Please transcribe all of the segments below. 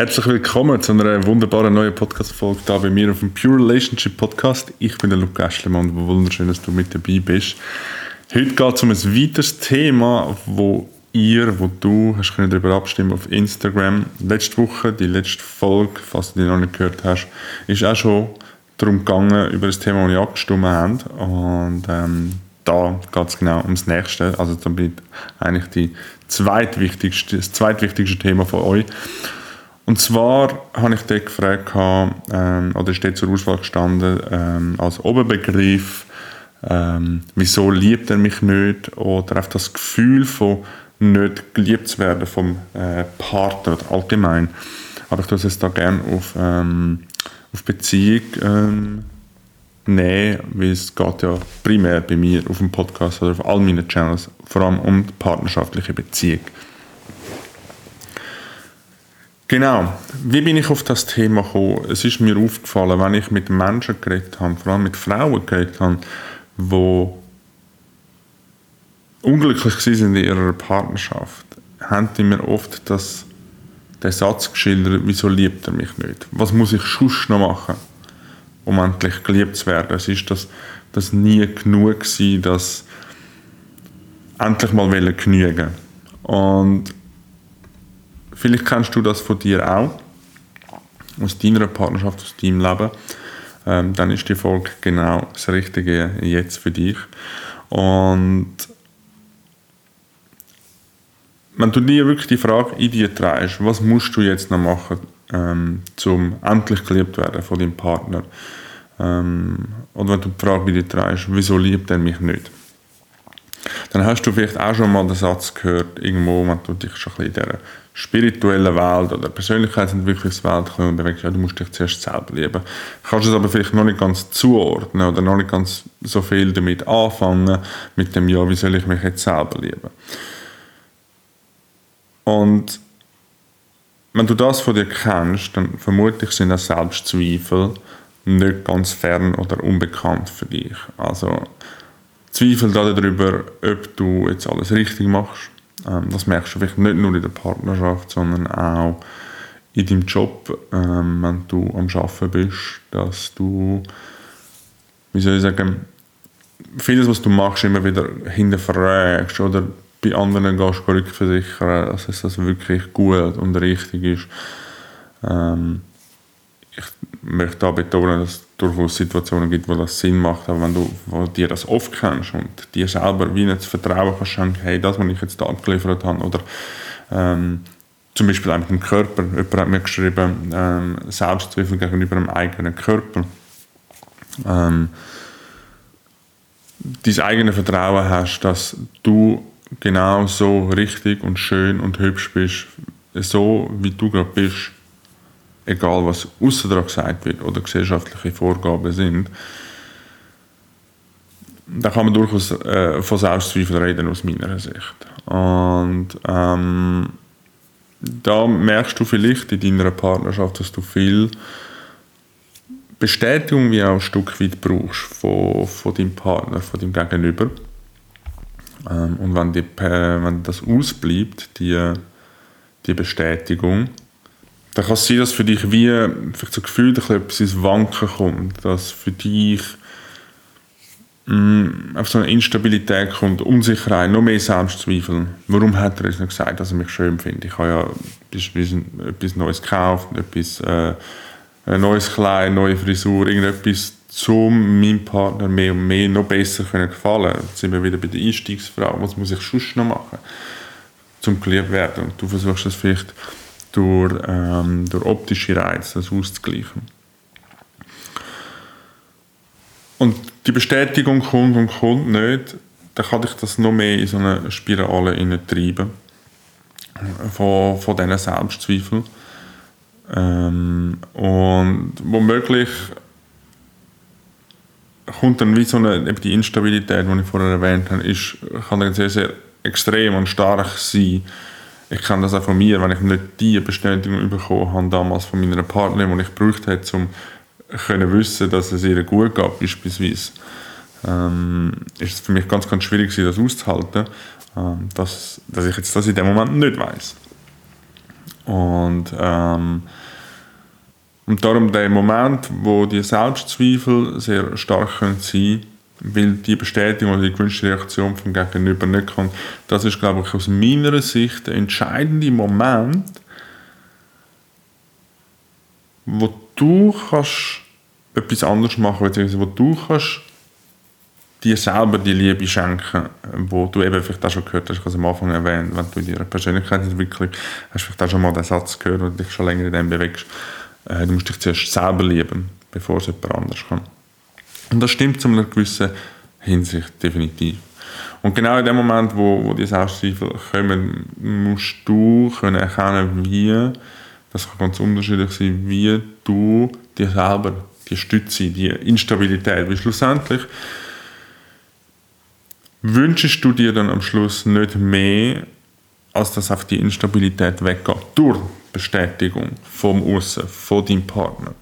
Herzlich willkommen zu einer wunderbaren neuen Podcast-Folge hier bei mir auf dem Pure Relationship Podcast. Ich bin der Luke Eschlemann und wunderschön, dass du mit dabei bist. Heute geht es um ein weiteres Thema, wo ihr, wo du hast können darüber abstimmen auf Instagram. Letzte Woche, die letzte Folge, falls du die noch nicht gehört hast, ist auch schon darum gegangen, über das Thema, das wir abgestimmt haben. Und ähm, da geht es genau ums Nächste. Also damit eigentlich die zweitwichtigste, das zweitwichtigste Thema von euch. Und zwar habe ich dort gefragt, ähm, oder steht zur Auswahl gestanden, ähm, als Oberbegriff, ähm, wieso liebt er mich nicht, oder auch das Gefühl von nicht geliebt zu werden vom äh, Partner allgemein. Aber ich tue es jetzt da gerne auf, ähm, auf Beziehung ähm, nehmen, weil es geht ja primär bei mir auf dem Podcast oder auf all meinen Channels vor allem um partnerschaftliche Beziehung. Genau. Wie bin ich auf das Thema gekommen? Es ist mir aufgefallen, wenn ich mit Menschen geredet habe, vor allem mit Frauen geredet habe, die unglücklich sind in ihrer Partnerschaft, haben die mir oft das, den Satz geschildert, wieso liebt er mich nicht? Was muss ich sonst noch machen, um endlich geliebt zu werden? Es ist das, das nie genug gewesen, das endlich mal genügen Und Vielleicht kennst du das von dir auch, aus deiner Partnerschaft, aus deinem Leben. Ähm, dann ist die Folge genau das Richtige jetzt für dich. Und wenn du dir wirklich die Frage in dir trägst, was musst du jetzt noch machen, ähm, um endlich geliebt werden von deinem Partner? Ähm, oder wenn du die Frage bei dir trägst, wieso liebt er mich nicht? Dann hast du vielleicht auch schon mal den Satz gehört, irgendwo, wenn du dich schon ein bisschen in dieser spirituellen Welt oder Persönlichkeitsentwicklungswelt bewegst, ja, du musst dich zuerst selber lieben. Kannst es aber vielleicht noch nicht ganz zuordnen oder noch nicht ganz so viel damit anfangen, mit dem, ja, wie soll ich mich jetzt selber lieben? Und wenn du das von dir kennst, dann vermutlich sind auch Selbstzweifel nicht ganz fern oder unbekannt für dich. Also Zweifel darüber, ob du jetzt alles richtig machst. Ähm, das merkst du vielleicht nicht nur in der Partnerschaft, sondern auch in deinem Job, ähm, wenn du am Arbeiten bist, dass du, wie soll ich sagen, vieles, was du machst, immer wieder hinterfragst oder bei anderen gehst du rückversichern, dass es das wirklich gut und richtig ist. Ähm, ich möchte da betonen, dass durchaus Situationen gibt, wo das Sinn macht, aber wenn du wo dir das oft kennst und dir selber wie nicht Vertrauen kannst hey, das, was ich jetzt da abgeliefert habe, oder ähm, zum Beispiel mit dem Körper, jemand hat mir geschrieben, ähm, Selbstzweifel gegenüber dem eigenen Körper. Ähm, dein eigenes Vertrauen hast, dass du genau so richtig und schön und hübsch bist, so wie du gerade bist egal was außer gesagt wird oder gesellschaftliche Vorgaben sind, da kann man durchaus äh, von Selbstzweifel reden aus meiner Sicht. Und ähm, da merkst du vielleicht in deiner Partnerschaft, dass du viel Bestätigung wie auch ein Stück weit brauchst von, von deinem Partner, von deinem Gegenüber. Ähm, und wenn, die, wenn das ausbleibt, die, die Bestätigung, dann kann es sein, dass für dich wie vielleicht so gefühlt etwas ins Wanken kommt, dass für dich mh, mm, auf so eine Instabilität kommt, Unsicherheit, noch mehr Selbstzweifel. Warum hat er es nicht gesagt, dass er mich schön findet? Ich habe ja etwas Neues gekauft, etwas, äh, ein neues Kleid, eine neue Frisur, irgendetwas, um meinem Partner mehr und mehr noch besser können gefallen. Jetzt sind wir wieder bei der Einstiegsfrage. Was muss ich sonst noch machen, um geliebt werden? Und du versuchst das vielleicht durch, ähm, durch optische Reize das auszugleichen. Und die Bestätigung kommt und kommt nicht, dann kann ich das noch mehr in so eine Spirale treiben von, von diesen Selbstzweifeln. Ähm, und womöglich kommt dann wie so eine, eben die Instabilität, die ich vorher erwähnt habe, ist, kann dann sehr, sehr extrem und stark sein ich kenne das auch von mir, wenn ich nicht die Bestätigung bekommen habe, damals von meiner Partnerin, die ich gebraucht habe, um können wissen, dass es ihr gut geht, beispielsweise, ähm, ist es für mich ganz, ganz schwierig, das auszuhalten, ähm, dass, dass ich jetzt das in dem Moment nicht weiß. Und, ähm, und darum der Moment, wo die Selbstzweifel sehr stark können sein weil die Bestätigung oder die gewünschte Reaktion vom Gegenüber nicht kommt, das ist, glaube ich, aus meiner Sicht der entscheidende Moment, wo du kannst etwas anderes machen, beziehungsweise wo du kannst dir selber die Liebe schenken, wo du eben vielleicht auch schon gehört hast, ich habe es am Anfang erwähnt, wenn du in deiner Persönlichkeitsentwicklung hast vielleicht auch schon mal den Satz gehört und dich schon länger in dem bewegst, äh, du musst dich zuerst selber lieben, bevor es jemand anders kann. Und das stimmt zu einer gewissen Hinsicht definitiv. Und genau in dem Moment, wo, wo die Selbstzweifel kommen, musst du können erkennen, wie, das kann ganz unterschiedlich sein, wie du dir selber die Stütze, die Instabilität, weil schlussendlich wünschst du dir dann am Schluss nicht mehr, als dass auf die Instabilität weggeht. Durch Bestätigung vom Aussen, von deinem Partner.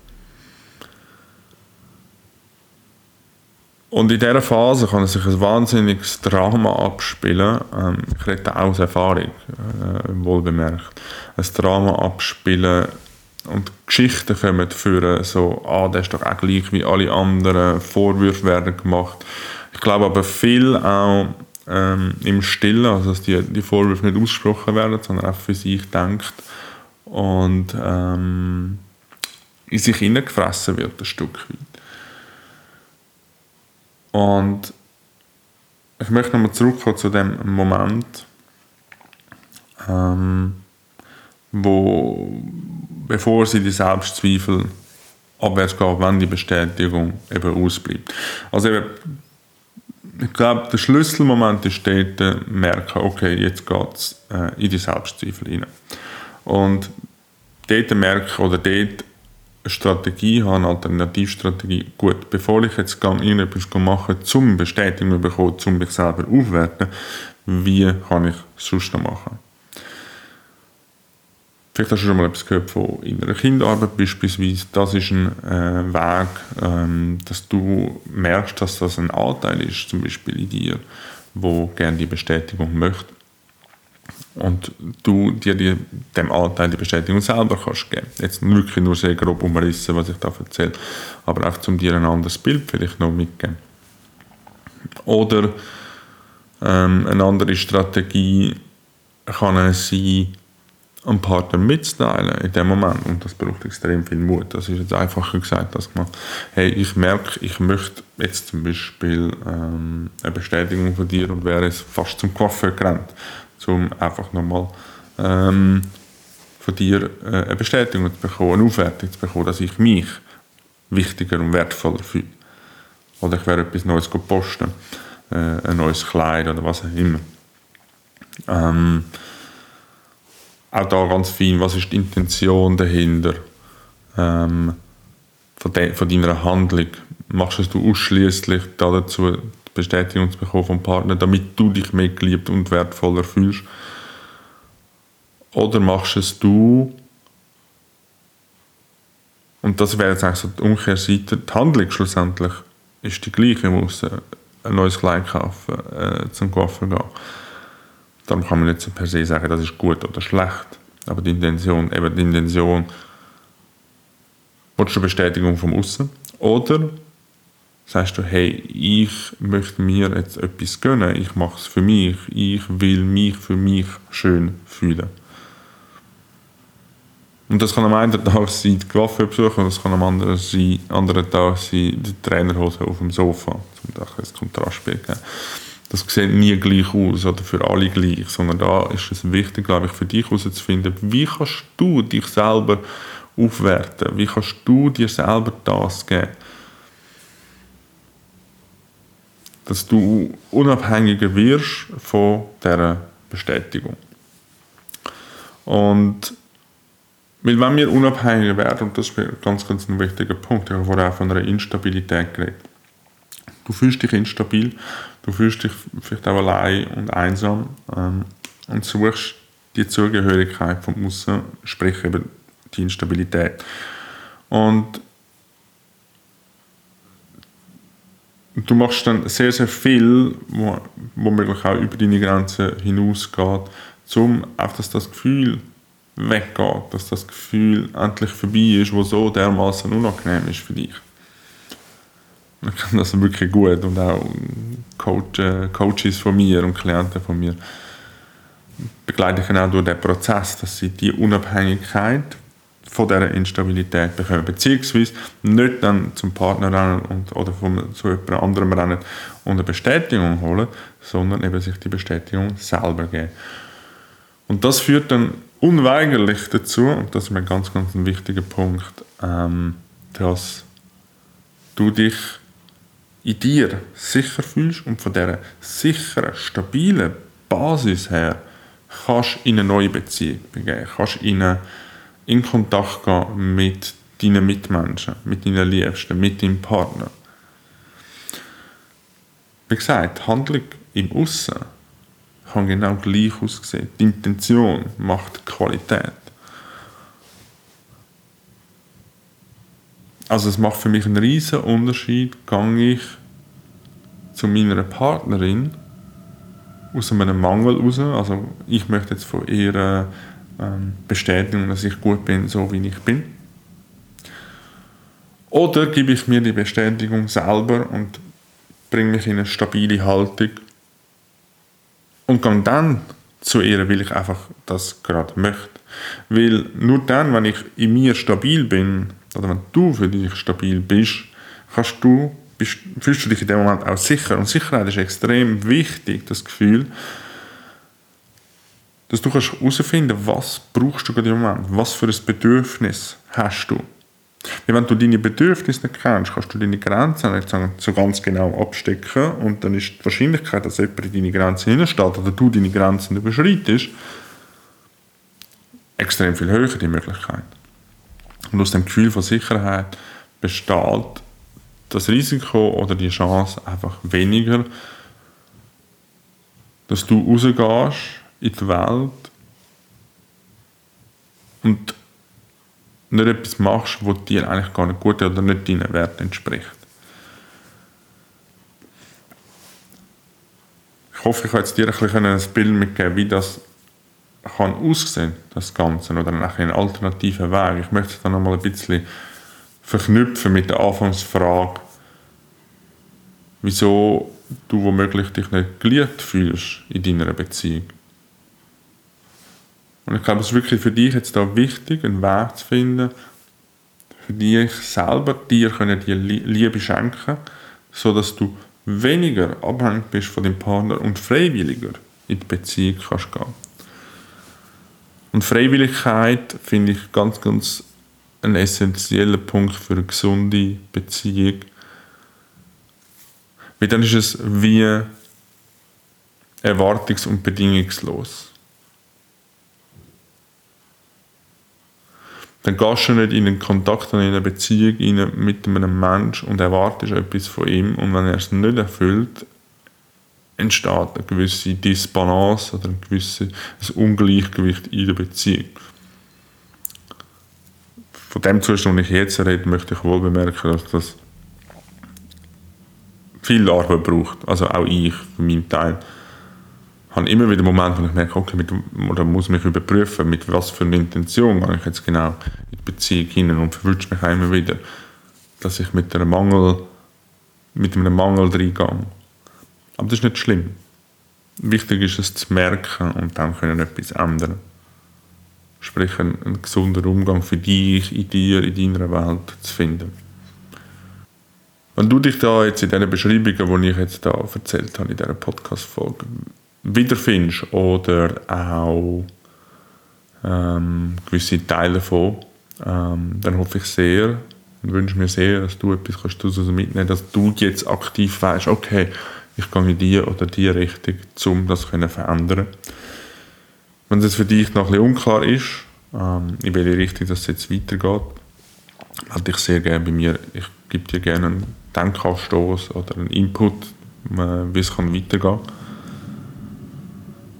Und in dieser Phase kann sich ein wahnsinniges Drama abspielen. Ähm, ich rede auch aus Erfahrung, äh, wohlbemerkt. Ein Drama abspielen und Geschichten kommen führen, so, ah, der ist doch auch gleich wie alle anderen, Vorwürfe werden gemacht. Ich glaube aber viel auch ähm, im Stillen, also dass die, die Vorwürfe nicht ausgesprochen werden, sondern auch für sich denkt und ähm, in sich hineingefressen wird, ein Stück weit. Und ich möchte nochmal zurückkommen zu dem Moment, ähm, wo, bevor sie die Selbstzweifel abwärts geht, wenn die Bestätigung eben ausbleibt. Also eben, ich glaube, der Schlüsselmoment ist dort, merken, okay, jetzt geht es äh, in die Selbstzweifel rein. Und dort merken, oder dort Strategie habe, eine Alternativstrategie, gut, bevor ich jetzt irgendetwas mache, zum Bestätigung bekommen, um mich selber aufwerten, wie kann ich sonst noch machen? Vielleicht hast du schon mal etwas gehört von innerer Kinderarbeit beispielsweise. Das ist ein äh, Weg, ähm, dass du merkst, dass das ein Anteil ist, zum Beispiel in dir, wo gerne die Bestätigung möchte und du dir die, dem Anteil die Bestätigung selber kannst geben. Jetzt wirklich nur sehr grob umrissen, was ich da erzähle, aber auch zum dir ein anderes Bild vielleicht noch mitgeben. Oder ähm, eine andere Strategie kann es sein, einem Partner mitzuteilen in dem Moment. Und das braucht extrem viel Mut. Das ist jetzt einfacher gesagt, dass man, hey, ich merke, ich möchte jetzt zum Beispiel ähm, eine Bestätigung von dir und wäre es fast zum Coiffeur gerannt um einfach nochmal ähm, von dir äh, eine Bestätigung zu bekommen, eine Aufwertung zu bekommen, dass ich mich wichtiger und wertvoller fühle. Oder ich werde etwas Neues posten, äh, ein neues Kleid oder was auch immer. Ähm, auch da ganz fein, was ist die Intention dahinter ähm, von, de, von deiner Handlung? Machst du ausschließlich dazu, Bestätigung zu bekommen vom Partner, damit du dich mehr geliebt und wertvoller fühlst? Oder machst es du, und das wäre jetzt eigentlich so die Umkehrseite, die Handlung schlussendlich ist die gleiche, man muss ein neues Kleid kaufen, äh, zum Coiffeur gehen. Darum kann man nicht per se sagen, das ist gut oder schlecht. Aber die Intention, eben die Intention, willst du Bestätigung vom Aussen? Oder sagst du, hey, ich möchte mir jetzt etwas gönnen, ich mache es für mich, ich will mich für mich schön fühlen. Und das kann am einen Tag sein, die Coiffeurbesuch, und das kann am anderen, sein, anderen Tag sein, die Trainerhose auf dem Sofa, um da ein Kontrastspiel geben. Das sieht nie gleich aus oder für alle gleich, sondern da ist es wichtig, glaube ich, für dich herauszufinden, wie kannst du dich selber aufwerten, wie kannst du dir selber das geben, dass du unabhängiger wirst von dieser Bestätigung. Und weil wenn wir unabhängiger werden, und das ist ganz, ganz ein wichtiger Punkt, ich habe vorher auch von einer Instabilität geredet. Du fühlst dich instabil, du fühlst dich vielleicht auch allein und einsam ähm, und suchst die Zugehörigkeit vom Aussen, sprich eben die Instabilität. Und du machst dann sehr, sehr viel, wo, auch über deine Grenzen hinausgeht, um einfach das, das Gefühl weggeht, dass das Gefühl endlich vorbei ist, wo so dermaßen unangenehm ist für dich. Ich kenne das wirklich gut und auch Coach, äh, Coaches von mir und Klienten von mir begleite ich auch durch den Prozess, dass sie die Unabhängigkeit von dieser Instabilität bekommen, beziehungsweise nicht dann zum Partner rennen und, oder vom, zu jemand anderem rennen und eine Bestätigung holen, sondern eben sich die Bestätigung selber geben. Und das führt dann unweigerlich dazu, und das ist ein ganz, ganz ein wichtiger Punkt, ähm, dass du dich in dir sicher fühlst und von dieser sicheren, stabilen Basis her kannst in eine neue Beziehung begeben, kannst in, eine, in Kontakt gehen mit deinen Mitmenschen, mit deinen Liebsten, mit deinem Partner. Wie gesagt, Handlung im Aussen kann genau gleich aussehen. Die Intention macht die Qualität. Also es macht für mich einen riesen Unterschied, gehe ich zu meiner Partnerin aus einem Mangel raus. Also ich möchte jetzt von ihr ähm, bestätigen, dass ich gut bin, so wie ich bin. Oder gebe ich mir die Bestätigung selber und bringe mich in eine stabile Haltung und gehe dann zu ihr, weil ich einfach das gerade möchte. Weil nur dann, wenn ich in mir stabil bin, oder wenn du für dich stabil bist, kannst du, bist, fühlst du dich in dem Moment auch sicher. Und Sicherheit ist extrem wichtig, das Gefühl, dass du kannst herausfinden was brauchst du gerade im Moment, was für ein Bedürfnis hast du. Weil wenn du deine Bedürfnisse nicht kennst, kannst du deine Grenzen nicht so ganz genau abstecken und dann ist die Wahrscheinlichkeit, dass jemand in deine Grenzen hineinsteht oder du deine Grenzen überschreitest, extrem viel höher, die Möglichkeit. Und aus dem Gefühl von Sicherheit besteht das Risiko oder die Chance einfach weniger, dass du rausgehst in die Welt und nicht etwas machst, was dir eigentlich gar nicht gut oder nicht deinen Werten entspricht. Ich hoffe, ich kann jetzt dir ein, bisschen ein Bild mitgeben, wie das kann aussehen, das Ganze, oder einen alternativen Weg. Ich möchte es dann nochmal ein bisschen verknüpfen mit der Anfangsfrage, wieso du womöglich dich nicht geliebt fühlst in deiner Beziehung. Und ich glaube, es ist wirklich für dich jetzt da wichtig, einen Weg zu finden, für dich selber dir können die Liebe schenken, so dass du weniger abhängig bist von deinem Partner und freiwilliger in die Beziehung kannst gehen. Und Freiwilligkeit finde ich ganz, ganz ein essentieller Punkt für eine gesunde Beziehung. Weil dann ist es wie erwartungs- und bedingungslos. Dann gehst du nicht in einen Kontakt, in eine Beziehung mit einem Menschen und erwartest etwas von ihm und wenn er es nicht erfüllt, entsteht eine gewisse Disbalance oder ein gewisses Ungleichgewicht in der Beziehung. Von dem Zustand, den ich jetzt rede, möchte ich wohl bemerken, dass das viel Arbeit braucht. Also auch ich, für meinen Teil habe immer wieder Momente, wo ich merke, okay, mit, oder muss mich überprüfen, mit was für einer Intention gehe ich jetzt genau in die Beziehung hinein und verwünsche mich auch immer wieder, dass ich mit einem Mangel, mit einem Mangel reingehe. Aber das ist nicht schlimm. Wichtig ist es zu merken und dann können etwas ändern. Sprich, einen, einen gesunden Umgang für dich, in dir, in deiner Welt zu finden. Wenn du dich da jetzt in diesen Beschreibungen, die ich jetzt da erzählt habe, in dieser Podcast-Folge, wiederfindest oder auch ähm, gewisse Teile davon, ähm, dann hoffe ich sehr und wünsche mir sehr, dass du etwas kannst daraus mitnehmen dass du jetzt aktiv weißt, okay, ich gehe in die oder die Richtung, um das zu verändern. Wenn es für dich noch ein bisschen unklar ist, ähm, in welche Richtung das jetzt weitergeht, melde ich sehr gerne bei mir. Ich gebe dir gerne einen Denkanstoß oder einen Input, äh, wie es weitergehen kann.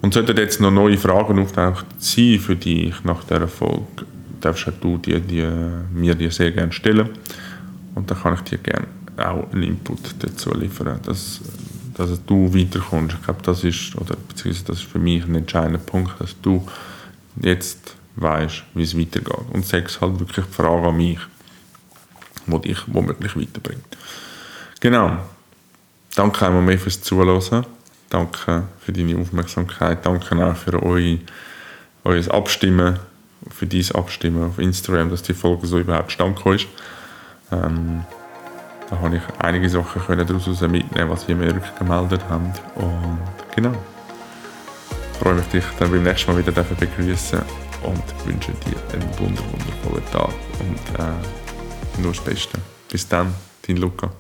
Und sollten jetzt noch neue Fragen auftauchen für dich nach dieser Folge, darfst du die, die, mir die sehr gerne stellen. Und dann kann ich dir gerne auch einen Input dazu liefern, dass, dass du weiterkommst. Ich glaube, das ist, oder beziehungsweise das ist für mich ein entscheidender Punkt, dass du jetzt weißt, wie es weitergeht. Und sechs halt wirklich die Frage an mich, die dich womöglich weiterbringt. Genau. Danke einmal mehr fürs Zuhören. Danke für deine Aufmerksamkeit. Danke auch für eure, euer Abstimmen, für dein Abstimmen auf Instagram, dass die Folge so überhaupt stand ist. Ähm, da habe ich einige Sachen daraus mitnehmen, was ihr mir rückgemeldet habt. Und genau. Ich freue mich, dich dann beim nächsten Mal wieder begrüßen und wünsche dir einen wundervollen Tag und äh, nur das Beste. Bis dann, dein Luca.